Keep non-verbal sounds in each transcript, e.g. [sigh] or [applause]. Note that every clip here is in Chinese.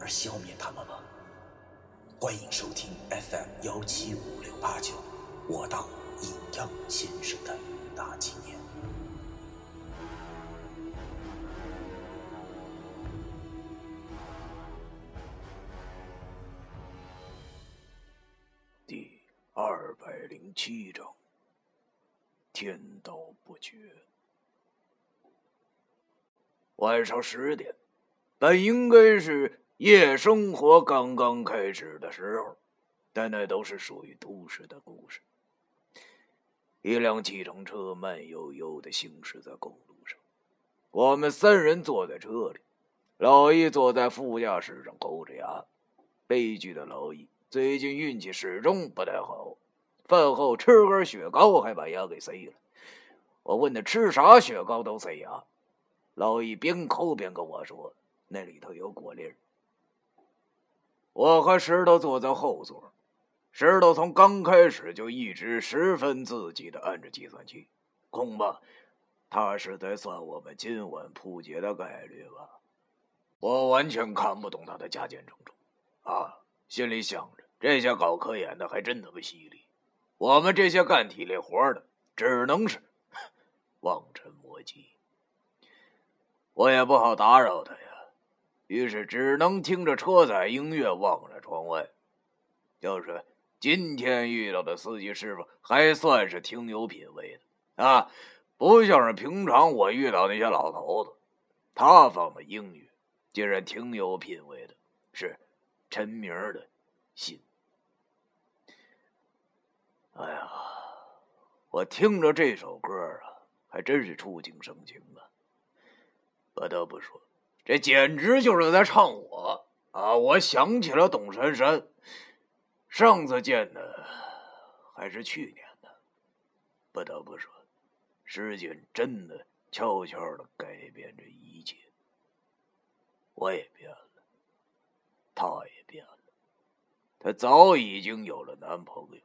而消灭他们吗？欢迎收听 FM 幺七五六八九，我当阴阳先生的大纪念。第二百零七章：天道不绝。晚上十点，本应该是夜生活刚刚开始的时候，但那都是属于都市的故事。一辆计程车慢悠悠的行驶在公路上，我们三人坐在车里，老易坐在副驾驶上抠着牙。悲剧的老易。最近运气始终不太好，饭后吃根雪糕还把牙给塞了。我问他吃啥雪糕都塞牙，老易边抠边跟我说：“那里头有果粒。”我和石头坐在后座，石头从刚开始就一直十分自己的按着计算器，恐怕他是在算我们今晚扑街的概率吧。我完全看不懂他的加减乘除，啊。心里想着，这些搞科研的还真他妈犀利，我们这些干体力活的只能是 [laughs] 望尘莫及。我也不好打扰他呀，于是只能听着车载音乐望着窗外。就是今天遇到的司机师傅还算是挺有品位的啊，不像是平常我遇到那些老头子，他放的音乐竟然挺有品位的，是。陈明的信。哎呀，我听着这首歌啊，还真是触景生情啊！不得不说，这简直就是在唱我啊！我想起了董珊珊，上次见的还是去年的。不得不说，时间真的悄悄的改变着一切。我也变了。她也变了，她早已经有了男朋友。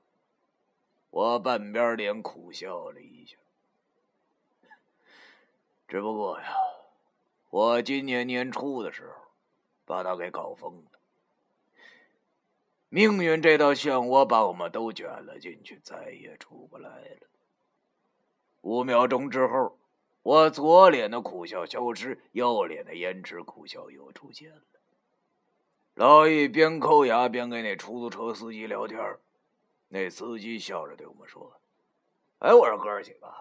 我半边脸苦笑了一下，只不过呀，我今年年初的时候把他给搞疯了。命运这道漩涡把我们都卷了进去，再也出不来了。五秒钟之后，我左脸的苦笑消失，右脸的胭脂苦笑又出现了。老易边抠牙边跟那出租车司机聊天那司机笑着对我们说：“哎，我说哥几个，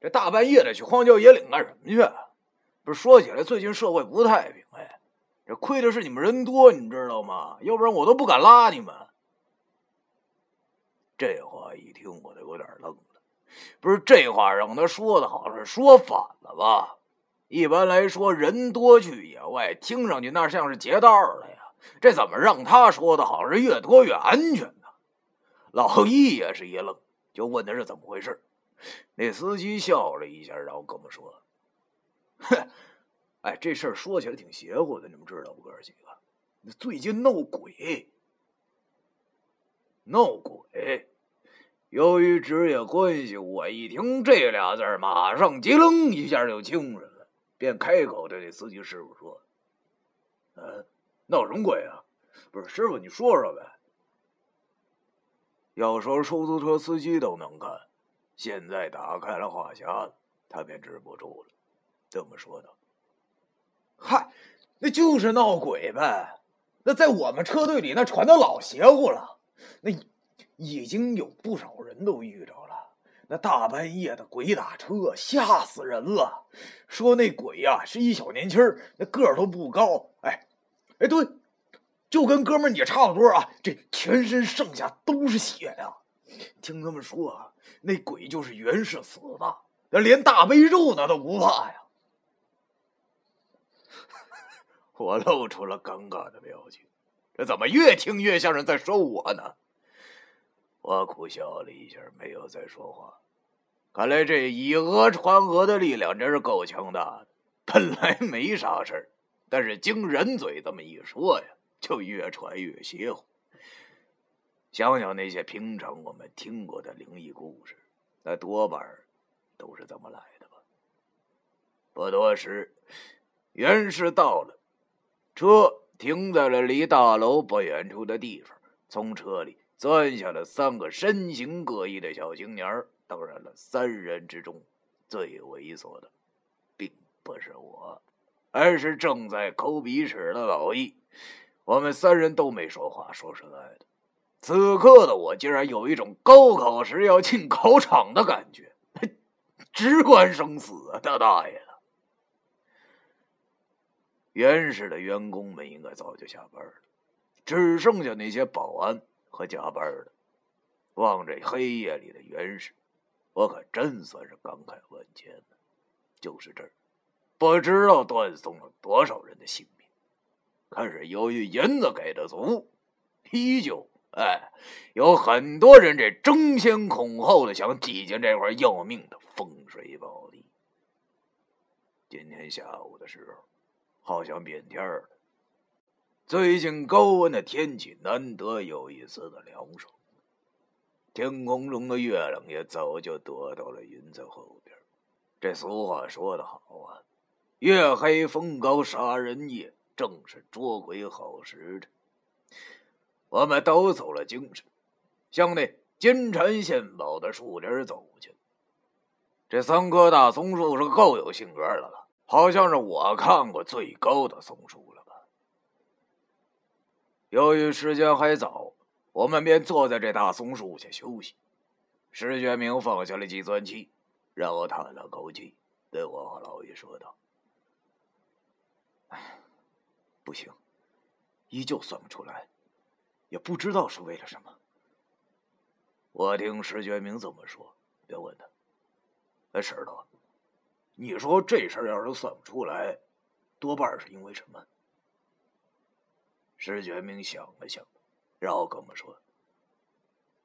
这大半夜的去荒郊野岭干什么去？不是说起来最近社会不太平哎，这亏的是你们人多，你知道吗？要不然我都不敢拉你们。”这话一听我都有点愣了，不是这话让他说的好像是说反了吧？一般来说，人多去野外，听上去那像是劫道了呀。这怎么让他说的好像是越多越安全呢？老易也是一愣，就问他是怎么回事。那司机笑了一下，然后跟我们说：“哼，[laughs] 哎，这事儿说起来挺邪乎的，你们知道不？哥儿几个，最近闹鬼，闹鬼。由于职业关系，我一听这俩字马上机灵一下就精神了，便开口对那司机师傅说：‘嗯。’”闹什么鬼啊？不是师傅，你说说呗。要说出租车司机都能干，现在打开了话匣子，他便止不住了，这么说道：“嗨，那就是闹鬼呗。那在我们车队里，那传的老邪乎了。那已经有不少人都遇着了。那大半夜的鬼打车，吓死人了。说那鬼呀，是一小年轻那个儿都不高，哎。”哎，对，就跟哥们你差不多啊！这全身上下都是血呀！听他们说啊，那鬼就是原始死的，那连大悲咒那都不怕呀！我露出了尴尬的表情，这怎么越听越像是在说我呢？我苦笑了一下，没有再说话。看来这以讹传讹的力量真是够强大的。本来没啥事儿，但是经人嘴这么一说呀，就越传越邪乎。想想那些平常我们听过的灵异故事，那多半都是这么来的吧。不多时，袁氏到了，车停在了离大楼不远处的地方。从车里钻下了三个身形各异的小青年当然了，三人之中最猥琐的。并不是我，而是正在抠鼻屎的老易。我们三人都没说话。说实在的，此刻的我竟然有一种高考时要进考场的感觉，[laughs] 直观生死啊！他大爷原始的员工们应该早就下班了，只剩下那些保安和加班的。望着黑夜里的原始，我可真算是感慨万千呢。就是这儿。不知道断送了多少人的性命，可是由于银子给的足，依旧哎，有很多人这争先恐后的想挤进这块要命的风水宝地。今天下午的时候，好像变天了。最近高温的天气难得有一丝的凉爽，天空中的月亮也早就躲到了云在后边。这俗话说得好啊。月黑风高杀人夜，正是捉鬼好时辰。我们都走了精神，向那金蝉献宝的树林走去。这三棵大松树是够有性格的了，好像是我看过最高的松树了吧。由于时间还早，我们便坐在这大松树下休息。石觉明放下了计算器，让我叹了口气，对我和老爷说道。哎，不行，依旧算不出来，也不知道是为了什么。我听石觉明这么说，便问他：“哎，石头，你说这事儿要是算不出来，多半是因为什么？”石觉明想了想，然后跟我们说：“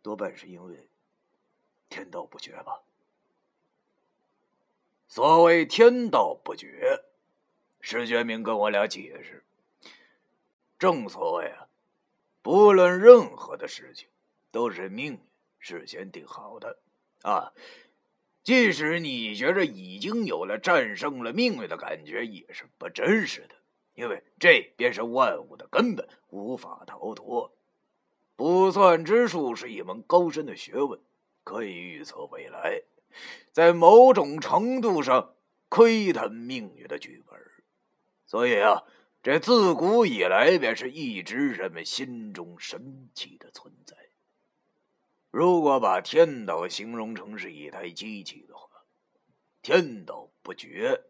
多半是因为天道不绝吧。所谓天道不绝。”石觉明跟我俩解释：“正所谓啊，不论任何的事情，都是命运事先定好的啊。即使你觉着已经有了战胜了命运的感觉，也是不真实的，因为这便是万物的根本，无法逃脱。卜算之术是一门高深的学问，可以预测未来，在某种程度上窥探命运的剧本。”所以啊，这自古以来便是一直人们心中神奇的存在。如果把天道形容成是一台机器的话，天道不绝，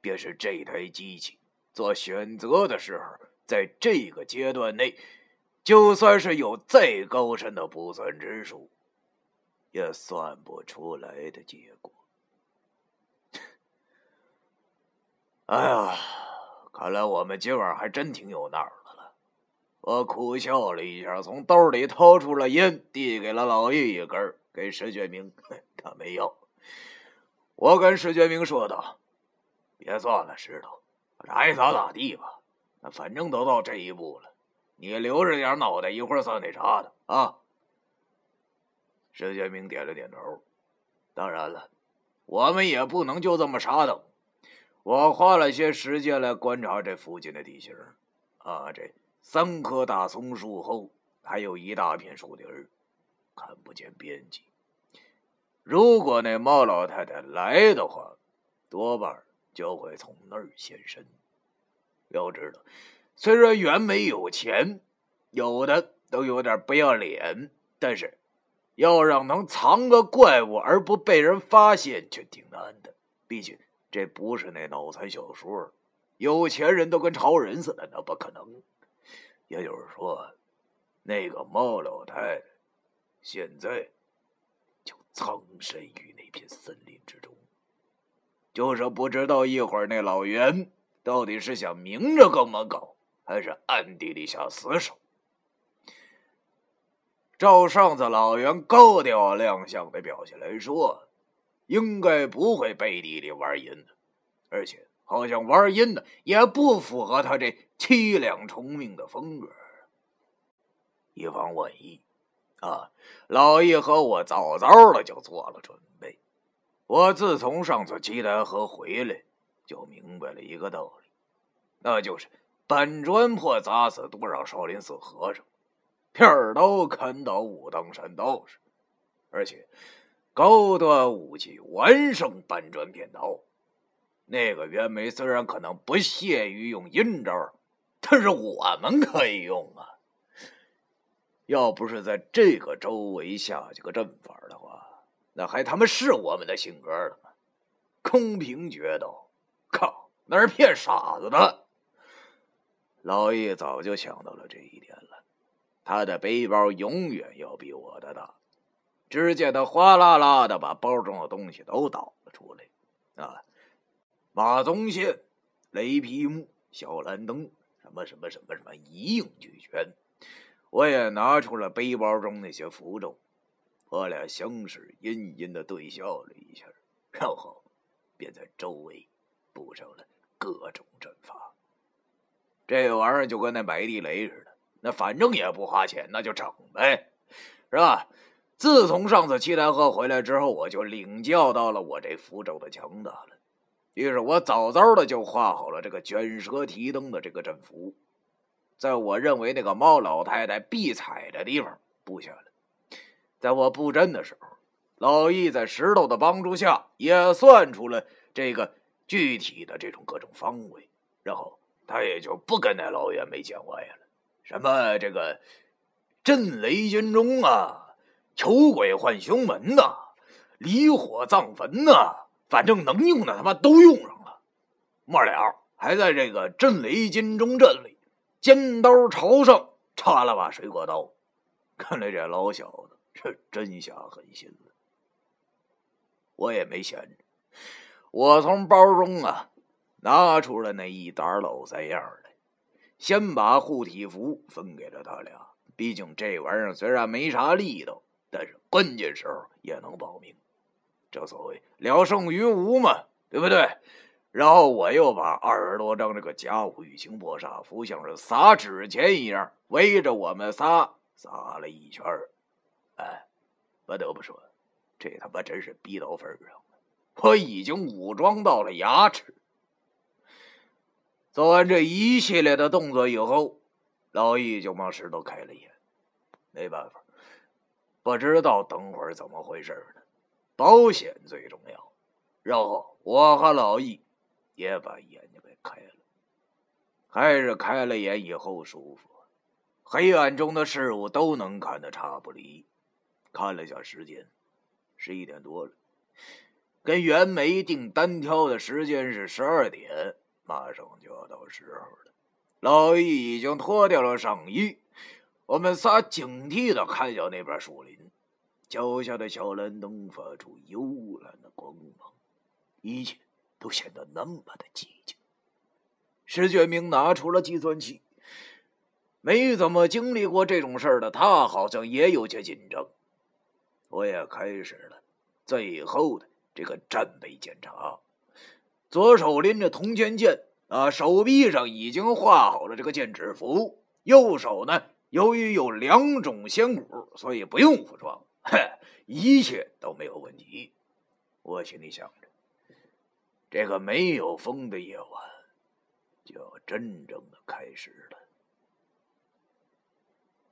便是这台机器做选择的时候，在这个阶段内，就算是有再高深的卜算之术，也算不出来的结果。[laughs] 哎呀！看来我们今晚还真挺有闹的了。我苦笑了一下，从兜里掏出了烟，递给了老易一根，给石觉明，[laughs] 他没要。我跟石觉明说道：“别算了，石头，爱咋咋地吧。那反正都到这一步了，你留着点脑袋，一会儿算那啥的啊。”石觉明点了点头。当然了，我们也不能就这么傻等。我花了些时间来观察这附近的地形，啊，这三棵大松树后还有一大片树林看不见边际。如果那猫老太太来的话，多半就会从那儿现身。要知道，虽然袁没有钱，有的都有点不要脸，但是要让能藏个怪物而不被人发现，却挺难的。毕竟。这不是那脑残小说，有钱人都跟超人似的，那不可能。也就是说，那个猫老太太现在就藏身于那片森林之中，就是不知道一会儿那老袁到底是想明着跟我们搞，还是暗地里下死手，照上次老袁高调亮相的表现来说，应该不会背地里玩阴的，而且好像玩阴的也不符合他这凄凉重命的风格。以防万一，啊，老易和我早早的就做了准备。我自从上次七台河回来，就明白了一个道理，那就是搬砖破砸死多少少林寺和尚。片刀砍倒武当山道士，而且高端武器完胜搬砖片刀。那个袁梅虽然可能不屑于用阴招，但是我们可以用啊。要不是在这个周围下几个阵法的话，那还他妈是我们的性格了吗？空瓶决斗，靠，那是骗傻子的。老易早就想到了这一点了。他的背包永远要比我的大。只见他哗啦啦的把包中的东西都倒了出来，啊，马宗宪、雷皮木、小蓝灯，什么什么什么什么，一应俱全。我也拿出了背包中那些符咒，我俩相视阴阴的对笑了一下，然后便在周围布上了各种阵法。这玩意儿就跟那买地雷似的。那反正也不花钱，那就整呗，是吧？自从上次七台河回来之后，我就领教到了我这符咒的强大了。于是我早早的就画好了这个卷舌提灯的这个阵符，在我认为那个猫老太太必踩的地方布下了。在我布阵的时候，老易在石头的帮助下也算出了这个具体的这种各种方位，然后他也就不跟那老袁没见外了。什么这个震雷金钟啊，求鬼换凶门呐，离火葬坟呐，反正能用的他妈都用上了。末了还在这个震雷金钟阵里，尖刀朝上插了把水果刀。看来这老小子是真下狠心了。我也没闲着，我从包中啊拿出了那一沓老三样来。先把护体符分给了他俩，毕竟这玩意儿虽然没啥力道，但是关键时候也能保命。正所谓聊胜于无嘛，对不对？然后我又把二十多张这个甲午玉清波煞符，像是撒纸钱一样围着我们仨撒了一圈哎，不得不说，这他妈真是逼到份上了，我已经武装到了牙齿。做完这一系列的动作以后，老易就往石头开了眼。没办法，不知道等会儿怎么回事呢？保险最重要。然后我和老易也把眼睛给开了，还是开了眼以后舒服。黑暗中的事物都能看得差不离。看了下时间，十一点多了，跟袁梅定单挑的时间是十二点。马上就要到时候了，老易已经脱掉了上衣，我们仨警惕的看向那边树林，脚下的小蓝灯发出幽蓝的光芒，一切都显得那么的寂静。石觉明拿出了计算器，没怎么经历过这种事儿的他，好像也有些紧张。我也开始了最后的这个战备检查。左手拎着铜钱剑，啊，手臂上已经画好了这个剑指符。右手呢，由于有两种仙骨，所以不用服装，一切都没有问题。我心里想着，这个没有风的夜晚就要真正的开始了。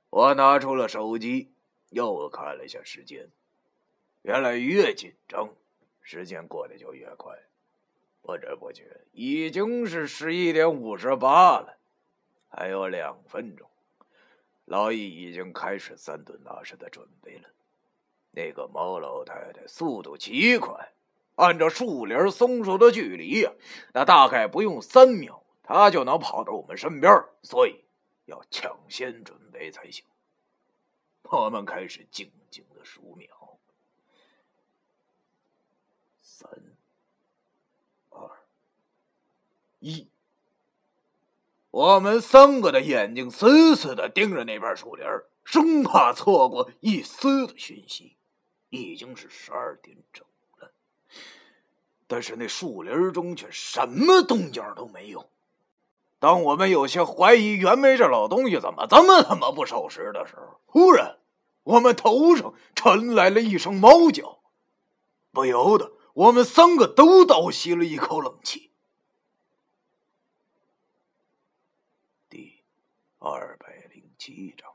我拿出了手机，又看了一下时间，原来越紧张，时间过得就越快。不知不觉已经是十一点五十八了，还有两分钟，老易已经开始三顿拉屎的准备了。那个毛老太太速度极快，按照树林松树的距离呀，那大概不用三秒，她就能跑到我们身边，所以要抢先准备才行。我们开始静静的数秒，三。二一，我们三个的眼睛死死的盯着那片树林生怕错过一丝的讯息。已经是十二点整了，但是那树林中却什么动静都没有。当我们有些怀疑袁梅这老东西怎么这么他妈不守时的时候，忽然我们头上传来了一声猫叫，不由得我们三个都倒吸了一口冷气。第二百零七章。